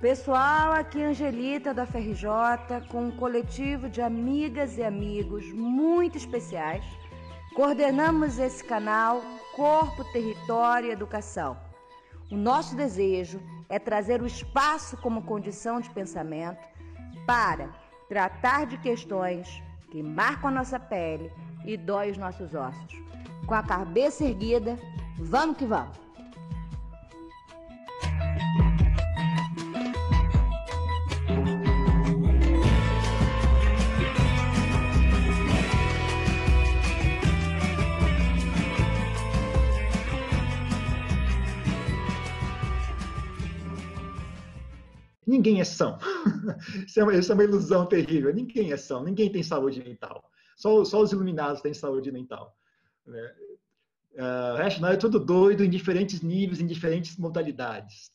Pessoal, aqui Angelita da FRJ com um coletivo de amigas e amigos muito especiais. Coordenamos esse canal Corpo, Território e Educação. O nosso desejo é trazer o espaço como condição de pensamento para tratar de questões que marcam a nossa pele e dói os nossos ossos. Com a cabeça erguida, vamos que vamos! Ninguém é são. isso, é uma, isso, é uma, ilusão terrível. Ninguém é são. Ninguém tem saúde mental. Só, só os iluminados têm saúde mental. Né? Uh, o resto é tudo doido em diferentes níveis, em diferentes modalidades.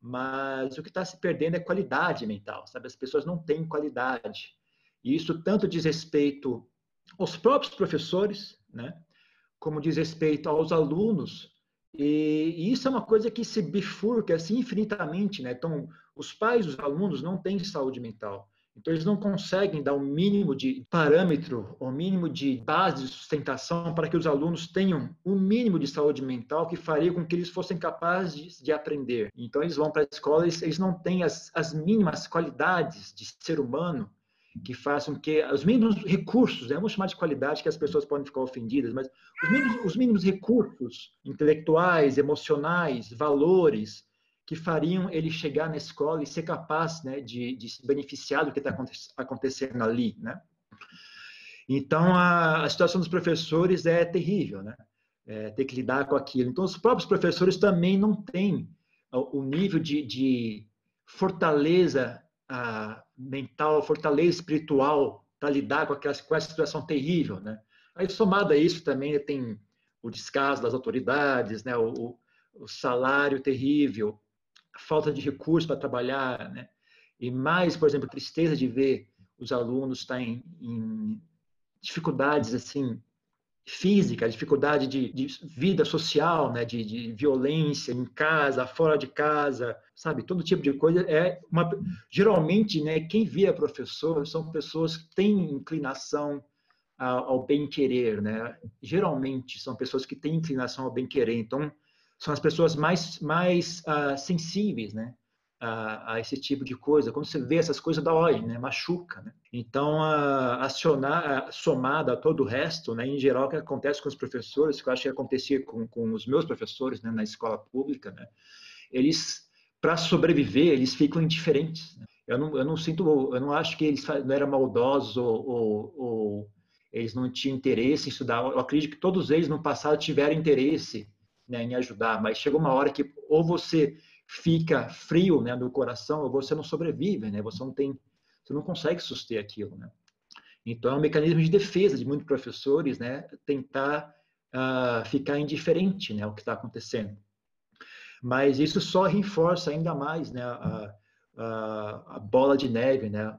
Mas o que está se perdendo é qualidade mental, sabe? As pessoas não têm qualidade. E isso tanto diz respeito aos próprios professores, né? Como diz respeito aos alunos e, e, isso é uma coisa que se bifurca assim infinitamente, né? Então, os pais os alunos não têm saúde mental. Então, eles não conseguem dar o mínimo de parâmetro, o mínimo de base de sustentação para que os alunos tenham o um mínimo de saúde mental que faria com que eles fossem capazes de, de aprender. Então, eles vão para a escola, eles, eles não têm as, as mínimas qualidades de ser humano que façam que os mínimos recursos, né, vamos chamar de qualidade que as pessoas podem ficar ofendidas, mas os mínimos, os mínimos recursos intelectuais, emocionais, valores que fariam ele chegar na escola e ser capaz né, de, de se beneficiar do que está acontecendo ali, né? Então, a, a, situação dos professores é terrível, né? É, ter que lidar com aquilo. Então, os próprios professores também não têm o, nível de, de fortaleza a mental, fortaleza espiritual para lidar com, aquela, com essa situação terrível, né? Aí, somado a isso, também tem o descaso das autoridades, né? o, o salário terrível, a falta de recursos para trabalhar, né? E mais, por exemplo, a tristeza de ver os alunos estarem em dificuldades, assim, física, dificuldade de, de vida social, né, de, de, violência em casa, fora de casa, sabe, todo tipo de coisa é uma geralmente, né, quem vira professor são pessoas que têm inclinação ao, bem querer, né? Geralmente são pessoas que têm inclinação ao bem querer, então são as pessoas mais mais uh, sensíveis, né? A, a, esse tipo de coisa. Quando você vê essas coisas, óleo, né? machuca. Né? Então, a, acionar, a, somada a todo o resto, né? em geral, o que acontece com os professores, que eu acho que acontecia com, com os meus professores né? na escola pública, né? eles, para sobreviver, eles ficam indiferentes. Né? Eu, não, eu não sinto, eu não acho que eles não eram maldosos ou, ou, ou eles não tinham interesse em estudar. Eu acredito que todos eles no passado tiveram interesse né, em ajudar, mas chegou uma hora que ou você fica frio né, no coração, você não sobrevive, né? Você não tem, você não consegue suster aquilo, né? Então é um mecanismo de defesa de muitos professores, né? Tentar uh, ficar indiferente, né, ao que está acontecendo. Mas isso só reforça ainda mais, né, a, a, a bola de neve, né?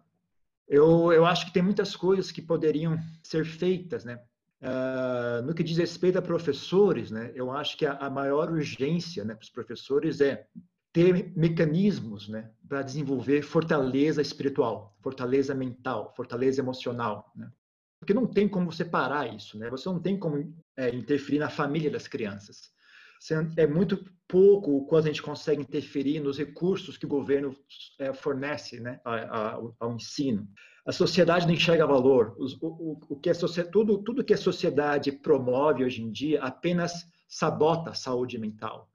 Eu, eu acho que tem muitas coisas que poderiam ser feitas, né? Uh, no que diz respeito a professores, né, eu acho que a, a maior urgência né, para os professores é ter mecanismos né, para desenvolver fortaleza espiritual, fortaleza mental, fortaleza emocional. Né? Porque não tem como separar isso, né? você não tem como é, interferir na família das crianças. É muito pouco o quanto a gente consegue interferir nos recursos que o governo é, fornece né, ao, ao, ensino. A sociedade não enxerga valor. O, o, que a tudo, tudo que a sociedade promove hoje em dia apenas sabota a saúde mental.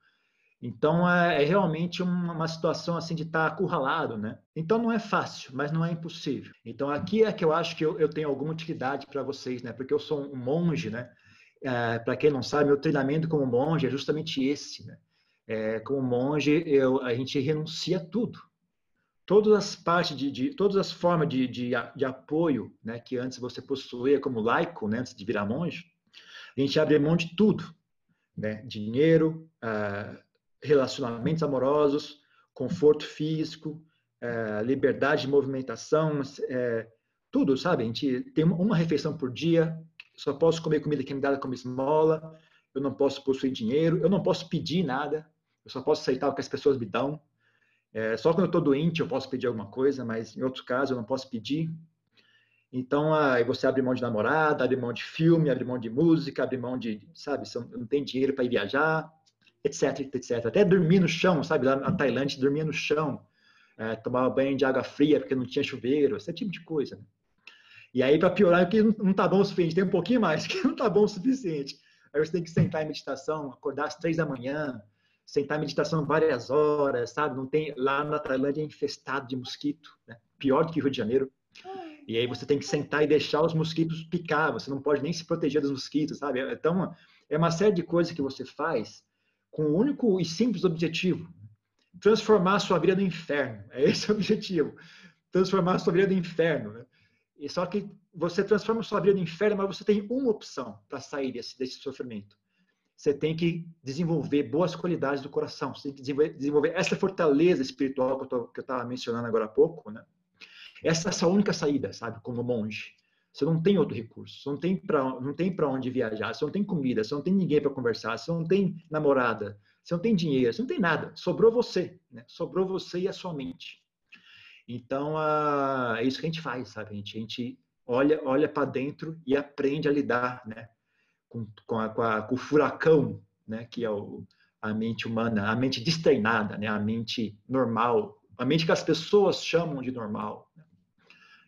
Então é, é realmente uma, uma, situação assim de estar tá acurralado, né? Então não é fácil, mas não é impossível. Então aqui é que eu acho que eu, eu tenho alguma utilidade para vocês, né? Porque eu sou um monge, né? É, para quem não sabe, meu treinamento como monge é justamente esse, né? É, como monge, eu, a gente renuncia a tudo. Todas as partes de, de todas as formas de, de, de, apoio, né? Que antes você possuía como laico, né? Antes de virar monge, a gente abre mão de tudo, né? Dinheiro, uh, relacionamentos amorosos, conforto físico, é, liberdade de movimentação, é, tudo, sabe? A gente tem uma refeição por dia, só posso comer comida que me dá como esmola, eu não posso possuir dinheiro, eu não posso pedir nada, eu só posso aceitar o que as pessoas me dão. É, só quando eu estou doente eu posso pedir alguma coisa, mas em outros casos eu não posso pedir. Então, aí você abre mão de namorada, abre mão de filme, abre mão de música, abre mão de, sabe, não tem dinheiro para ir viajar, etc, etc. Até dormir no chão, sabe, lá na Tailândia, dormia no chão, é, tomava banho de água fria porque não tinha chuveiro, esse tipo de coisa. Né? E aí, para piorar, que não está bom o suficiente, tem um pouquinho mais, que não está bom o suficiente. Aí você tem que sentar em meditação, acordar às três da manhã, sentar em meditação várias horas, sabe? Não tem lá na Tailândia é infestado de mosquito, né? pior do que o Rio de Janeiro. E aí você tem que sentar e deixar os mosquitos picar, você não pode nem se proteger dos mosquitos, sabe? Então, é uma série de coisas que você faz com o único e simples objetivo, transformar a sua vida no inferno. É esse o objetivo, transformar a sua vida no inferno. Né? E só que você transforma a sua vida no inferno, mas você tem uma opção para sair desse, desse sofrimento. Você tem que desenvolver boas qualidades do coração, você tem que desenvolver, desenvolver essa fortaleza espiritual que eu estava mencionando agora há pouco, né? Essa é a única saída, sabe? Como monge. Você não tem outro recurso, você não tem para não tem para onde viajar, você não tem comida, você não tem ninguém para conversar, você não tem namorada, você não tem dinheiro, você não tem nada. Sobrou você, né? Sobrou você e a sua mente. Então, é isso que a gente faz, sabe? A gente, a gente olha, olha para dentro e aprende a lidar, né? Com, com, a, com, a, com o furacão, né? Que é o, a mente humana, a mente destreinada, né? A mente normal, a mente que as pessoas chamam de normal.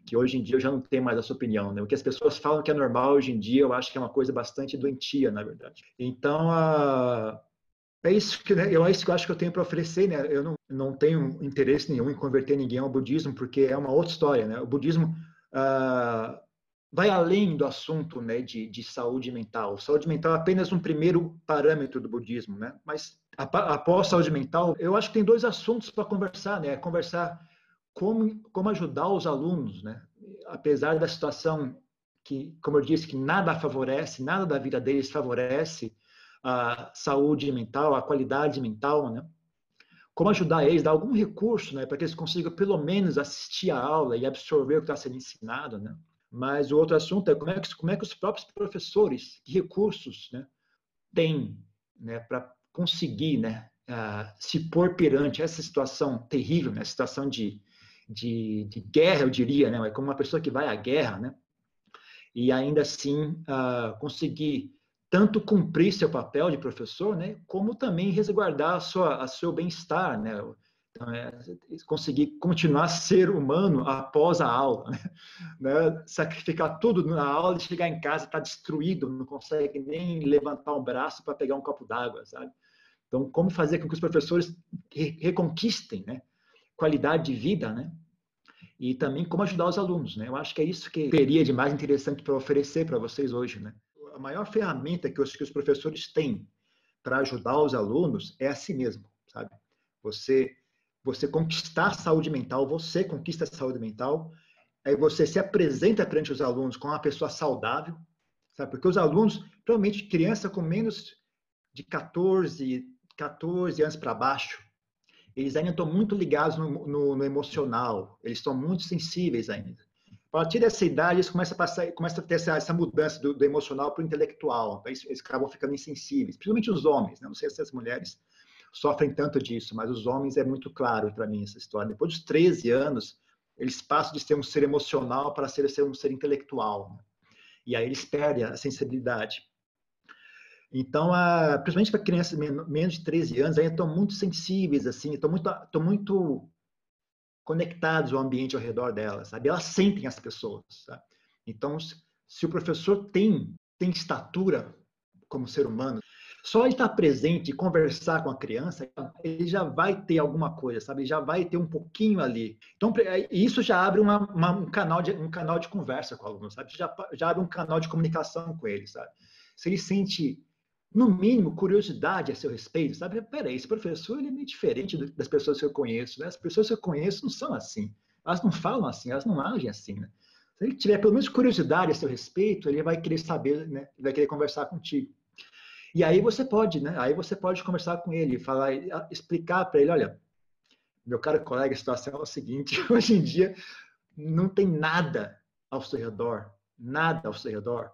Que hoje em dia eu já não tenho mais essa opinião. Né? O que as pessoas falam que é normal hoje em dia, eu acho que é uma coisa bastante doentia, na verdade. Então, a... é isso que né? eu, é isso que eu acho que eu tenho para oferecer. Né? Eu não, não tenho interesse nenhum em converter ninguém ao budismo, porque é uma outra história. Né? O budismo uh, vai além do assunto né, de, de saúde mental. Saúde mental é apenas um primeiro parâmetro do budismo, né? mas após saúde mental, eu acho que tem dois assuntos para conversar, né? Conversar como, como ajudar os alunos, né? Apesar da situação que, como eu disse, que nada favorece, nada da vida deles favorece a saúde mental, a qualidade mental, né? Como ajudar eles, dar algum recurso, né, para que eles consigam pelo menos assistir a aula e absorver o que está sendo ensinado, né? Mas o outro assunto é como é que, como é que os próprios professores, que recursos, né, têm, né, para conseguir, né, uh, se pôr perante essa situação terrível, né, situação de de, de guerra, eu diria, né? como uma pessoa que vai à guerra, né? E ainda assim uh, conseguir tanto cumprir seu papel de professor, né? Como também resguardar a sua, a seu bem-estar, né? Então, é, conseguir continuar ser humano após a aula, né? né? Sacrificar tudo na aula e chegar em casa está destruído, não consegue nem levantar um braço para pegar um copo d'água, sabe? Então, como fazer com que os professores reconquistem, né? Qualidade de vida, né? E também como ajudar os alunos, né? Eu acho que é isso que teria de mais interessante para oferecer para vocês hoje, né? A maior ferramenta que os, que os professores têm para ajudar os alunos é a si mesmo, sabe? Você você conquistar a saúde mental, você conquista a saúde mental, aí você se apresenta perante os alunos como uma pessoa saudável, sabe? Porque os alunos, provavelmente criança com menos de 14, 14 anos para baixo, eles ainda estão muito ligados no, no, no emocional, eles estão muito sensíveis ainda. A partir dessa idade, eles começam a, passar, começam a ter essa, essa mudança do, do emocional para o intelectual, eles, eles, acabam ficando insensíveis, principalmente os homens, né? não sei se as mulheres sofrem tanto disso, mas os homens é muito claro para mim essa história. Depois dos 13 anos, eles passam de ser um ser emocional para ser, ser um ser intelectual. Né? E aí eles perdem a sensibilidade. Então, a, principalmente para crianças menos de 13 anos, ainda estão muito sensíveis, assim, estão muito, estão muito conectados ao ambiente ao redor delas, sabe? Elas sentem as pessoas, sabe? Então, se o professor tem, tem estatura como ser humano, só ele estar presente e conversar com a criança, ele já vai ter alguma coisa, sabe? Ele já vai ter um pouquinho ali. Então, isso já abre uma, uma, um, canal de, um canal de conversa com o aluno, sabe? Já, já abre um canal de comunicação com ele, sabe? Se ele sente no mínimo, curiosidade a seu respeito, sabe? Peraí, esse professor ele é meio diferente das pessoas que eu conheço, né? As pessoas que eu conheço não são assim, elas não falam assim, elas não agem assim, né? Se ele tiver pelo menos curiosidade a seu respeito, ele vai querer saber, né? Ele vai querer conversar contigo. E aí você pode, né? Aí você pode conversar com ele, falar, explicar para ele, olha, meu caro colega, a situação é o seguinte, hoje em dia não tem nada ao seu redor, nada ao seu redor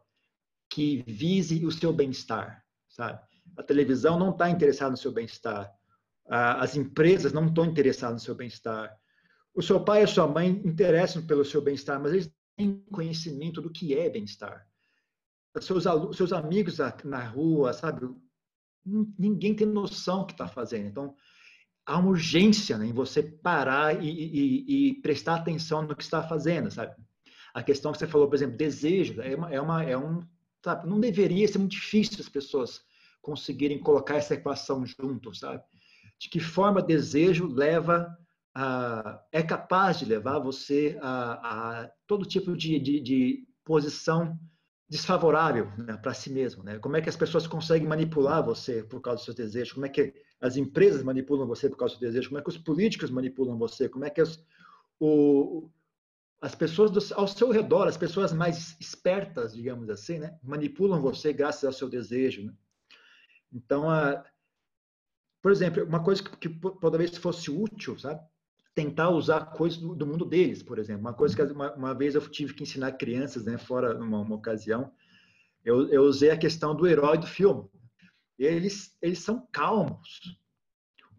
que vise o seu bem-estar sabe? A televisão não está interessada no seu bem-estar. as empresas não estão interessadas no seu bem-estar. O seu pai e a sua mãe interessam pelo seu bem-estar, mas eles têm conhecimento do que é bem-estar. Seus, seus amigos na rua, sabe? Ninguém tem noção do que está fazendo. Então, há uma urgência né, em você parar e, e, e, prestar atenção no que está fazendo, sabe? A questão que você falou, por exemplo, desejo, é, uma, é, uma, é um, sabe? Não deveria ser muito difícil as pessoas conseguirem colocar essa equação junto, sabe? De que forma desejo leva a, é capaz de levar você a, a todo tipo de, de, de posição desfavorável né, para si mesmo, né? Como é que as pessoas conseguem manipular você por causa dos seus desejos? Como é que as empresas manipulam você por causa do desejo? Como é que os políticos manipulam você? Como é que as, o, as pessoas do, ao seu redor, as pessoas mais espertas, digamos assim, né, manipulam você graças ao seu desejo? Né? Então, a, por exemplo, uma coisa que, que talvez fosse útil, sabe? tentar usar coisas do, do, mundo deles, por exemplo. Uma coisa que uma, uma, vez eu tive que ensinar crianças, né, fora numa uma ocasião, eu, eu usei a questão do herói do filme. Eles, eles são calmos.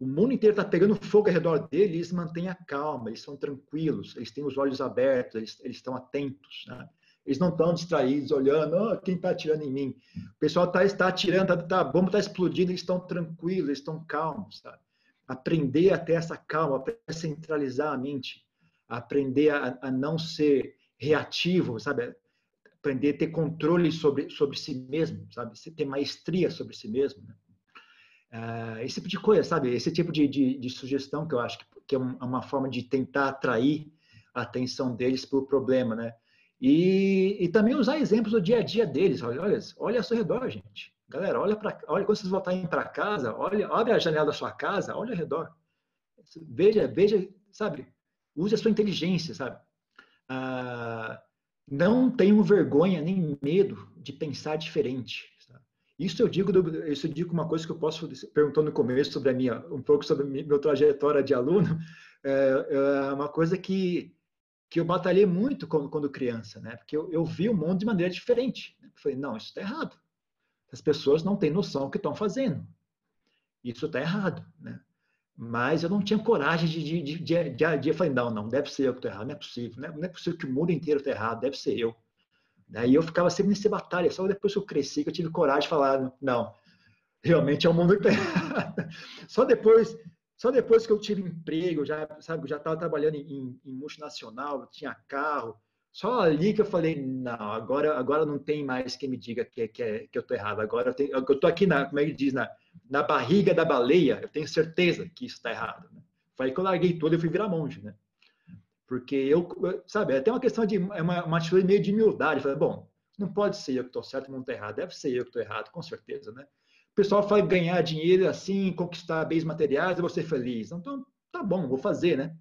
O mundo inteiro está pegando fogo ao redor deles, eles mantêm a calma, eles são tranquilos, eles têm os olhos abertos, eles, eles estão atentos. Né? Eles não estão distraídos, olhando, oh, quem está atirando em mim? O pessoal está tá atirando, tá, tá, a bomba está explodindo, eles estão tranquilos, eles estão calmos. Sabe? aprender a ter essa calma, a centralizar a mente, aprender a, a não ser reativo, sabe? Aprender a ter controle sobre, sobre si mesmo, sabe? Ter maestria sobre si mesmo. Né? Uh, esse tipo de coisa, sabe? Esse tipo de, de, de sugestão que eu acho que, que é uma forma de tentar atrair a atenção deles para o problema, né? E, e também usar exemplos do dia a dia deles. Olha, olha, olha ao seu redor, gente. Galera, olha para, olha quando vocês voltarem para casa, olha, abre a janela da sua casa, olha ao redor. Veja, veja, sabe? Use a sua inteligência, sabe? Ah, não tenham vergonha nem medo de pensar diferente. Isso eu digo, isso eu digo uma coisa que eu posso perguntar no começo sobre a minha, um pouco sobre a minha trajetória de aluno, é, é uma coisa que que eu batalhei muito quando, quando criança, né? Porque eu, eu vi o mundo de maneira diferente. Né? Falei, não, isso está errado. As pessoas não têm noção do que estão fazendo. Isso está errado, né? Mas eu não tinha coragem de, de, de, de, de, de falar, não, não, deve ser eu que estou errado, não é possível, né? não é possível que o mundo inteiro esteja errado, deve ser eu. Daí eu ficava sempre nessa batalha, só depois que eu cresci que eu tive coragem de falar, não, realmente é o mundo. Só depois, só depois que eu tive emprego, já sabe, já estava trabalhando em, em multinacional, tinha carro, só ali que eu falei, não, agora, agora não tem mais quem me diga que, que, é, que eu estou errado. Agora eu, tenho, eu estou aqui, na, como é que diz, na, na barriga da baleia, eu tenho certeza que isso está errado. Né? Foi aí que eu larguei tudo e fui virar monge, né? Porque eu, sabe, é até uma questão de, é uma, uma atitude meio de humildade. falei, bom, não pode ser eu que estou certo e não estou errado, deve ser eu que estou errado, com certeza, né? O pessoal fala ganhar dinheiro assim, conquistar bens materiais, eu vou ser feliz. Então, tá bom, vou fazer, né?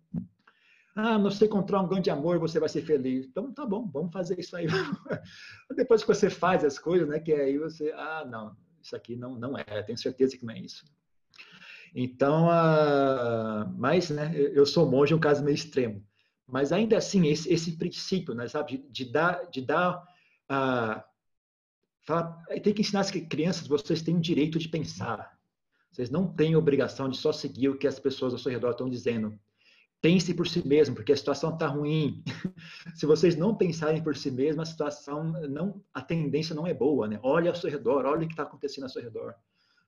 Ah, você encontrar um grande amor, você vai ser feliz. Então, tá bom, vamos fazer isso aí. Depois que você faz as coisas, né, que aí você, ah, não, isso aqui não, não é, tenho certeza que não é isso. Então, ah, mas, né, eu sou monge, é um caso meio extremo. Mas ainda assim, esse, esse princípio, né, sabe, de, de dar, de dar, ah, fala, tem que ensinar as crianças, vocês têm o direito de pensar. Vocês não têm obrigação de só seguir o que as pessoas ao seu redor estão dizendo pense por si mesmo, porque a situação está ruim. Se vocês não pensarem por si mesmo, a situação não, a tendência não é boa, né? Olhe ao seu redor, olhe o que está acontecendo ao seu redor.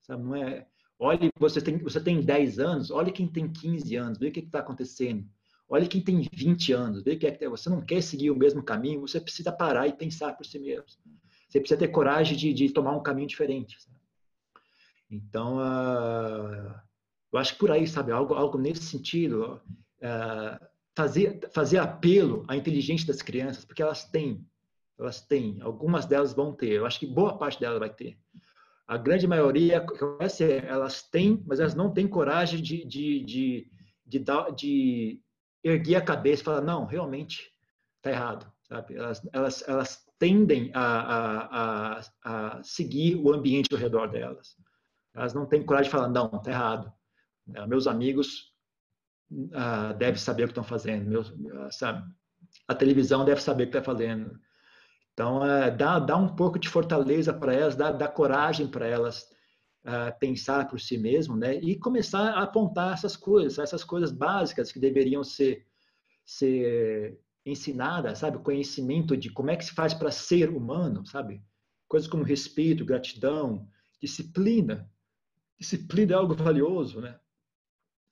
Sabe? Não é, olhe, você tem, você tem 10 anos, olhe quem tem 15 anos, vê o que está acontecendo. Olhe quem tem 20 anos, vê que é você não quer seguir o mesmo caminho, você precisa parar e pensar por si mesmo. Você precisa ter coragem de, de tomar um caminho diferente. Sabe? Então, uh, eu acho que por aí, sabe, algo, algo nesse sentido, é, fazer, fazer apelo à inteligência das crianças, porque elas têm, elas têm, algumas delas vão ter, eu acho que boa parte delas vai ter. A grande maioria, elas têm, mas elas não têm coragem de, de, de, de, dar, de erguer a cabeça e falar, não, realmente está errado. Sabe? Elas, elas, elas tendem a, a, a, a seguir o ambiente ao redor delas. Elas não têm coragem de falar, não, está errado. Meus amigos uh, deve saber o que estão fazendo, meu, sabe? A televisão deve saber o que está fazendo. Então, uh, dá, dá um pouco de fortaleza para elas, dá, dá coragem para elas uh, pensar por si mesmo, né? E começar a apontar essas coisas, essas coisas básicas que deveriam ser, ser ensinadas, sabe? Conhecimento de como é que se faz para ser humano, sabe? Coisas como respeito, gratidão, disciplina. Disciplina é algo valioso, né?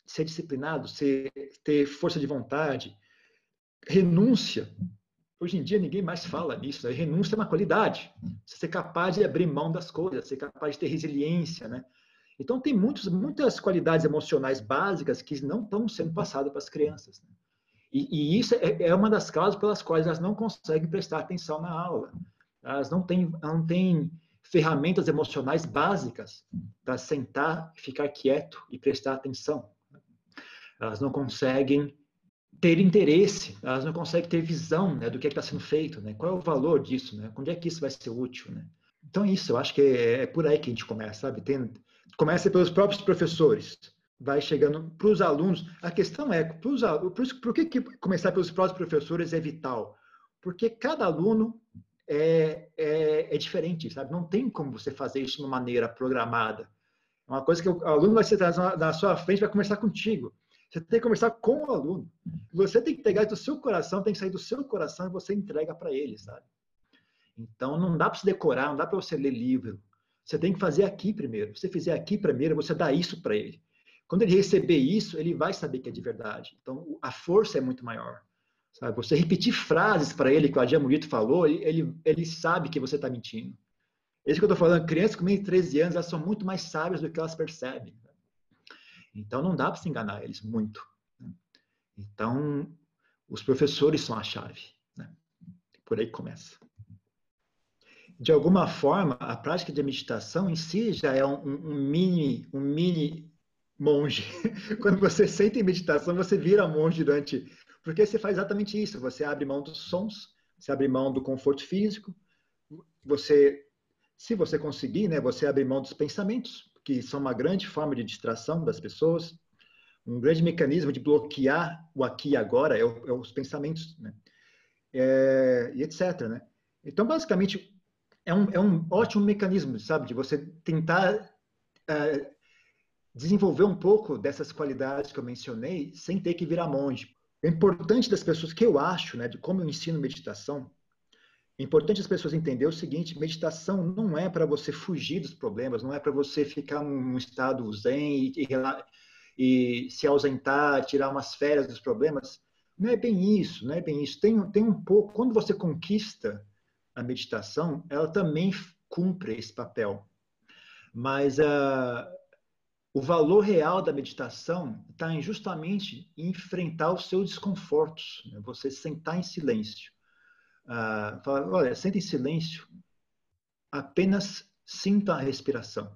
Ser disciplinado, ser, ter força de vontade, renúncia. Hoje em dia ninguém mais fala nisso. Né? Renúncia é uma qualidade. Você ser capaz de abrir mão das coisas, ser capaz de ter resiliência, né? Então tem muitos, muitas qualidades emocionais básicas que não estão sendo passadas para as crianças. Né? E, e, isso é, é, uma das causas pelas quais elas não conseguem prestar atenção na aula. Elas não têm, não têm ferramentas emocionais básicas para sentar, ficar quieto e prestar atenção. Elas não conseguem ter interesse, elas não conseguem ter visão né, do que é está sendo feito, né? qual é o valor disso, né? onde é que isso vai ser útil. Né? Então, isso, eu acho que é, é por aí que a gente começa, sabe? Tem, começa pelos próprios professores, vai chegando para os alunos. A questão é, pros, por, por que, que começar pelos próprios professores é vital? Porque cada aluno é, é, é, diferente, sabe? Não tem como você fazer isso de uma maneira programada. É uma coisa que o aluno vai sentar na sua frente vai conversar contigo. Você tem que conversar com o aluno. Você tem que pegar do seu coração, tem que sair do seu coração e você entrega para ele, sabe? Então, não dá para você decorar, não dá para você ler livro. Você tem que fazer aqui primeiro. Se você fizer aqui primeiro, você dá isso para ele. Quando ele receber isso, ele vai saber que é de verdade. Então, a força é muito maior. Sabe? Você repetir frases para ele que o Adia Murito falou, ele, ele sabe que você está mentindo. É isso que eu estou falando. Crianças com menos de 13 anos, elas são muito mais sábias do que elas percebem. Então não dá para se enganar eles muito. Né? Então os professores são a chave. Né? Por aí começa. De alguma forma, a prática de meditação em si já é um, um mini, um mini monge. Quando você senta em meditação, você vira monge durante, porque você faz exatamente isso. Você abre mão dos sons, você abre mão do conforto físico, você, se você conseguir, né, você abre mão dos pensamentos, que são uma grande forma de distração das pessoas, um grande mecanismo de bloquear o aqui e agora é, o, é os pensamentos, né? É, e etc. Né? Então, basicamente, é um, é um ótimo mecanismo, sabe, de você tentar é, desenvolver um pouco dessas qualidades que eu mencionei sem ter que virar monge. É importante das pessoas que eu acho, né, de como eu ensino meditação, é importante as pessoas entenderem o seguinte: meditação não é para você fugir dos problemas, não é para você ficar num estado zen e, e, e, se ausentar, tirar umas férias dos problemas. Não é bem isso, não é bem isso. Tem, tem um pouco. Quando você conquista a meditação, ela também cumpre esse papel. Mas uh, o valor real da meditação está justamente em enfrentar os seus desconfortos, né? você sentar em silêncio ah, falar, olha, senta em silêncio, apenas sinta a respiração.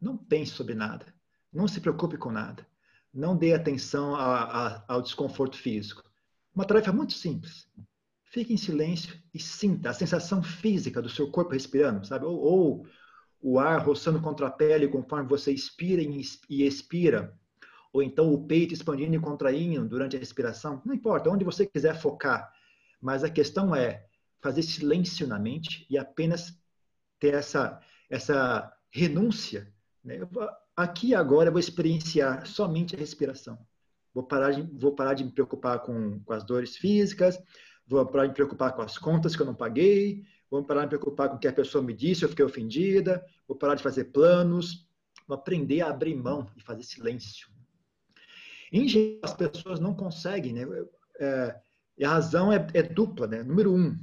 Não pense sobre nada. Não se preocupe com nada. Não dê atenção a, a, ao desconforto físico. Uma tarefa muito simples. Fique em silêncio e sinta a sensação física do seu corpo respirando, sabe? Ou, ou o ar roçando contra a pele conforme você inspira e expira, ou então o peito expandindo e contraindo durante a respiração. Não importa, onde você quiser focar mas a questão é fazer silêncio na mente e apenas ter essa, essa renúncia. Né? Aqui agora eu vou experienciar somente a respiração. Vou parar de, vou parar de me preocupar com, com as dores físicas, vou parar de me preocupar com as contas que eu não paguei, vou parar de me preocupar com o que a pessoa me disse, eu fiquei ofendida, vou parar de fazer planos, vou aprender a abrir mão e fazer silêncio. Em geral, as pessoas não conseguem, né? É, e a razão é, é dupla, né? Número um,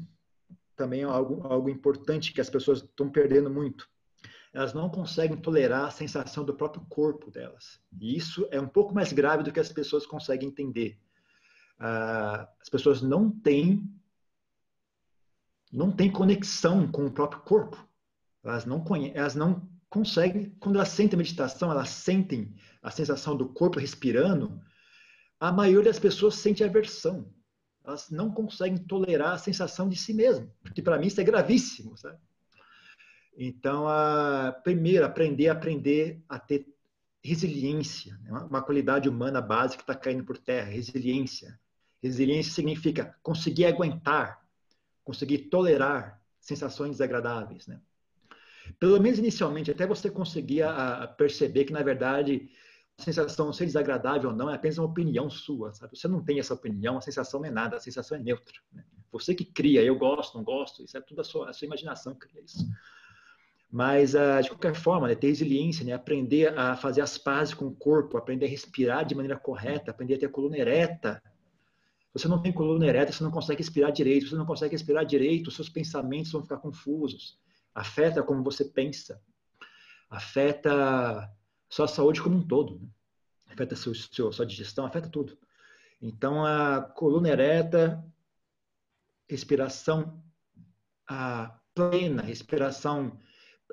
também é algo, algo importante que as pessoas estão perdendo muito. Elas não conseguem tolerar a sensação do próprio corpo delas. E isso é um pouco mais grave do que as pessoas conseguem entender. Uh, as pessoas não têm não têm conexão com o próprio corpo. Elas não, conhe elas não conseguem, quando elas sentem meditação, elas sentem a sensação do corpo respirando, a maioria das pessoas sente aversão elas não conseguem tolerar a sensação de si mesmo, porque para mim isso é gravíssimo, sabe? Então, a, primeiro, aprender a aprender a ter resiliência, né? uma qualidade humana básica que está caindo por terra, resiliência. Resiliência significa conseguir aguentar, conseguir tolerar sensações desagradáveis, né? Pelo menos inicialmente, até você conseguir a, a perceber que, na verdade, sensação, ser desagradável ou não, é apenas uma opinião sua, sabe? Você não tem essa opinião, a sensação não é nada, a sensação é neutra. Né? Você que cria, eu gosto, não gosto, isso é tudo a sua, a sua imaginação que cria isso. Mas, uh, de qualquer forma, né, ter resiliência, né, aprender a fazer as pazes com o corpo, aprender a respirar de maneira correta, aprender a ter a coluna ereta. Você não tem coluna ereta, você não consegue respirar direito. Você não consegue respirar direito, seus pensamentos vão ficar confusos. Afeta como você pensa. Afeta sua saúde como um todo. Né? Afeta seu, seu, sua digestão, afeta tudo. Então, a coluna ereta, respiração a plena, respiração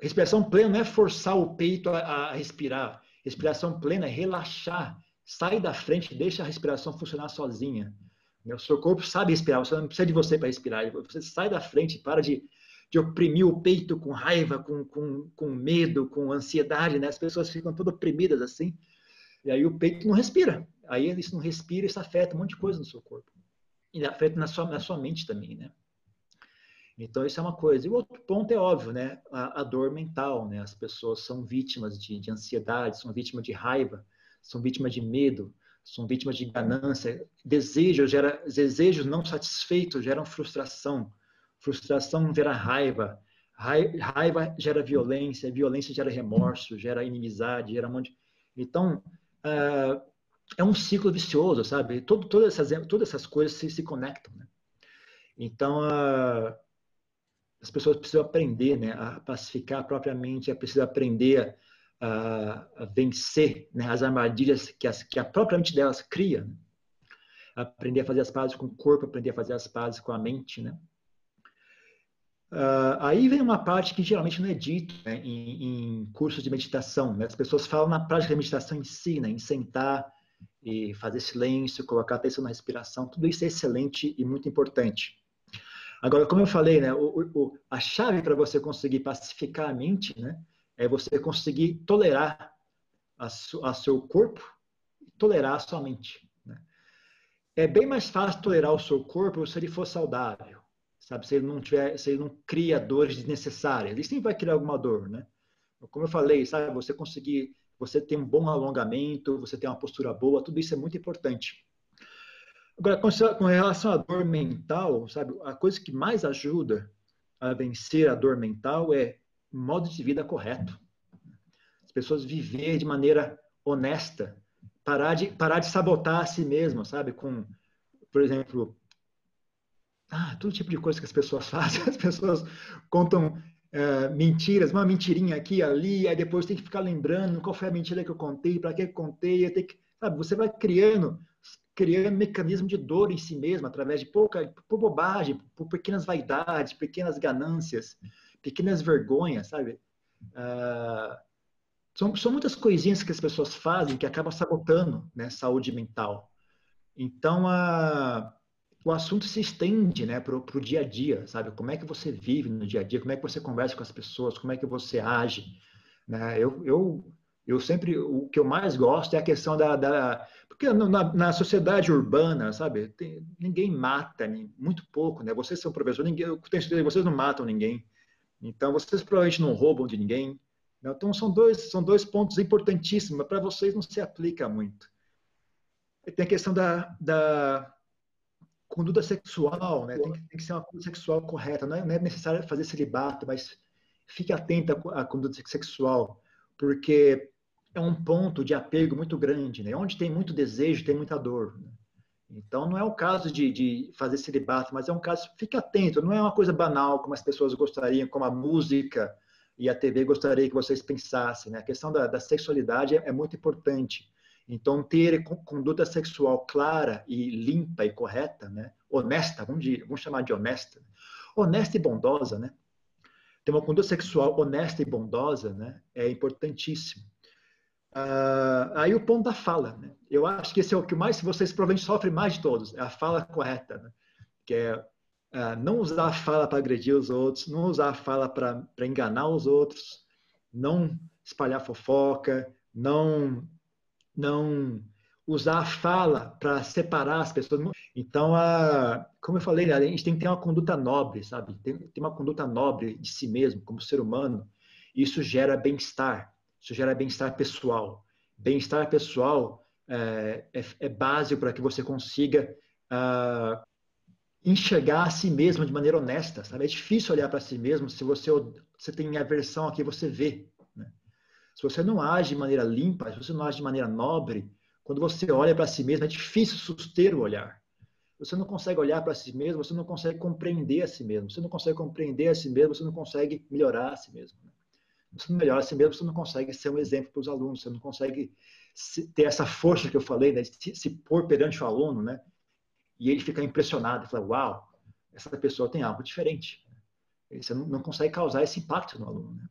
Respiração plena não é forçar o peito a, a respirar. Respiração plena é relaxar. Sai da frente, deixa a respiração funcionar sozinha. O seu corpo sabe respirar, você não precisa de você para respirar. Você sai da frente, para de, de oprimir o peito com raiva, com, com, com medo, com ansiedade. Né? As pessoas ficam todas oprimidas assim. E aí o peito não respira. Aí isso não respira, isso afeta um monte de coisa no seu corpo. E afeta na sua, na sua mente também, né? Então, isso é uma coisa. E o outro ponto é óbvio, né? A, a dor mental, né? As pessoas são vítimas de, de, ansiedade, são vítimas de raiva, são vítimas de medo, são vítimas de ganância. Desejo gera, desejos não satisfeitos geram frustração. Frustração gera raiva. Raiva gera violência, violência gera remorso, gera inimizade, gera um monte. Então, uh, é um ciclo vicioso, sabe? Todo, todas, essas, todas essas coisas se, se conectam, né? Então, uh, as pessoas precisam aprender né, a pacificar propriamente, é preciso aprender a, a vencer né, as armadilhas que, as, que a própria mente delas cria. Né? Aprender a fazer as pazes com o corpo, aprender a fazer as pazes com a mente. Né? Uh, aí vem uma parte que geralmente não é dito né, em, em, cursos de meditação. Né? As pessoas falam na prática da meditação em si, né, em sentar e fazer silêncio, colocar atenção na respiração. Tudo isso é excelente e muito importante. Agora, como eu falei, né, o, o, a chave para você conseguir pacificar a mente né, é você conseguir tolerar a, su, a seu corpo e tolerar a sua mente. Né? É bem mais fácil tolerar o seu corpo se ele for saudável, sabe? Se ele não tiver, se ele não cria dores desnecessárias, ele sempre vai criar alguma dor, né? Como eu falei, sabe? Você conseguir, você ter um bom alongamento, você ter uma postura boa, tudo isso é muito importante. Agora, com relação à dor mental, sabe, a coisa que mais ajuda a vencer a dor mental é modo de vida correto. As pessoas viver de maneira honesta, parar de, parar de sabotar a si mesmo, sabe? Com, por exemplo, ah, todo tipo de coisa que as pessoas fazem. As pessoas contam é, mentiras, uma mentirinha aqui ali, aí depois tem que ficar lembrando qual foi a mentira que eu contei, para que eu contei, que, sabe? Você vai criando criando mecanismo de dor em si mesmo, através de pouca, por bobagem, por pequenas vaidades, pequenas ganâncias, pequenas vergonhas, sabe? Uh, são, são muitas coisinhas que as pessoas fazem que acabam sabotando né, saúde mental. Então, uh, o assunto se estende né, para o dia a dia, sabe? Como é que você vive no dia a dia, como é que você conversa com as pessoas, como é que você age. Né? Eu, eu eu sempre, o que eu mais gosto é a questão da. da porque na, na, sociedade urbana, sabe, tem, ninguém mata, muito pouco, né? Vocês são professores, ninguém, eu tenho certeza que vocês não matam ninguém. Então, vocês provavelmente não roubam de ninguém. Né? Então, são dois, são dois pontos importantíssimos, para vocês não se aplica muito. E tem a questão da, da conduta sexual, né? Tem que, tem que, ser uma conduta sexual correta. Não é, não é necessário fazer celibato, mas fique atenta à conduta sexual, porque é um ponto de apego muito grande, né? Onde tem muito desejo, tem muita dor. Né? Então, não é o caso de, de fazer celibato, mas é um caso, fique atento, não é uma coisa banal como as pessoas gostariam, como a música e a TV gostaria que vocês pensassem. Né? A questão da, da sexualidade é, é, muito importante. Então, ter conduta sexual clara e limpa e correta, né? honesta, vamos, de, vamos chamar de honesta, honesta e bondosa, né? Ter uma conduta sexual honesta e bondosa né? é importantíssimo. Uh, aí o ponto da fala. Né? Eu acho que esse é o que mais vocês provavelmente sofrem mais de todos, é a fala correta, né? que é uh, não usar a fala para agredir os outros, não usar a fala para enganar os outros, não espalhar fofoca, não não usar a fala para separar as pessoas. Então, uh, como eu falei, né, a gente tem que ter uma conduta nobre, sabe? Tem, tem uma conduta nobre de si mesmo, como ser humano, Isso gera bem-estar, isso gera bem-estar pessoal. Bem-estar pessoal é, é, é básico para que você consiga enxergar a si mesmo de maneira honesta. Sabe? É difícil olhar para si mesmo se você, você tem aversão a que você vê. Se você não age de maneira limpa, se você não age de maneira nobre, quando você olha para si mesmo, é difícil suster o olhar. Você não consegue olhar para si mesmo, você não consegue compreender a si mesmo. Você não consegue compreender a si mesmo, você não consegue melhorar a si mesmo. Né? Você não melhora a si mesmo, você não consegue ser um exemplo para os alunos, você não consegue ter essa força que eu falei, né, se, se pôr perante o aluno, né, e ele ficar impressionado, falar, uau, essa pessoa tem algo diferente. Você não, não consegue causar esse impacto no aluno. Né?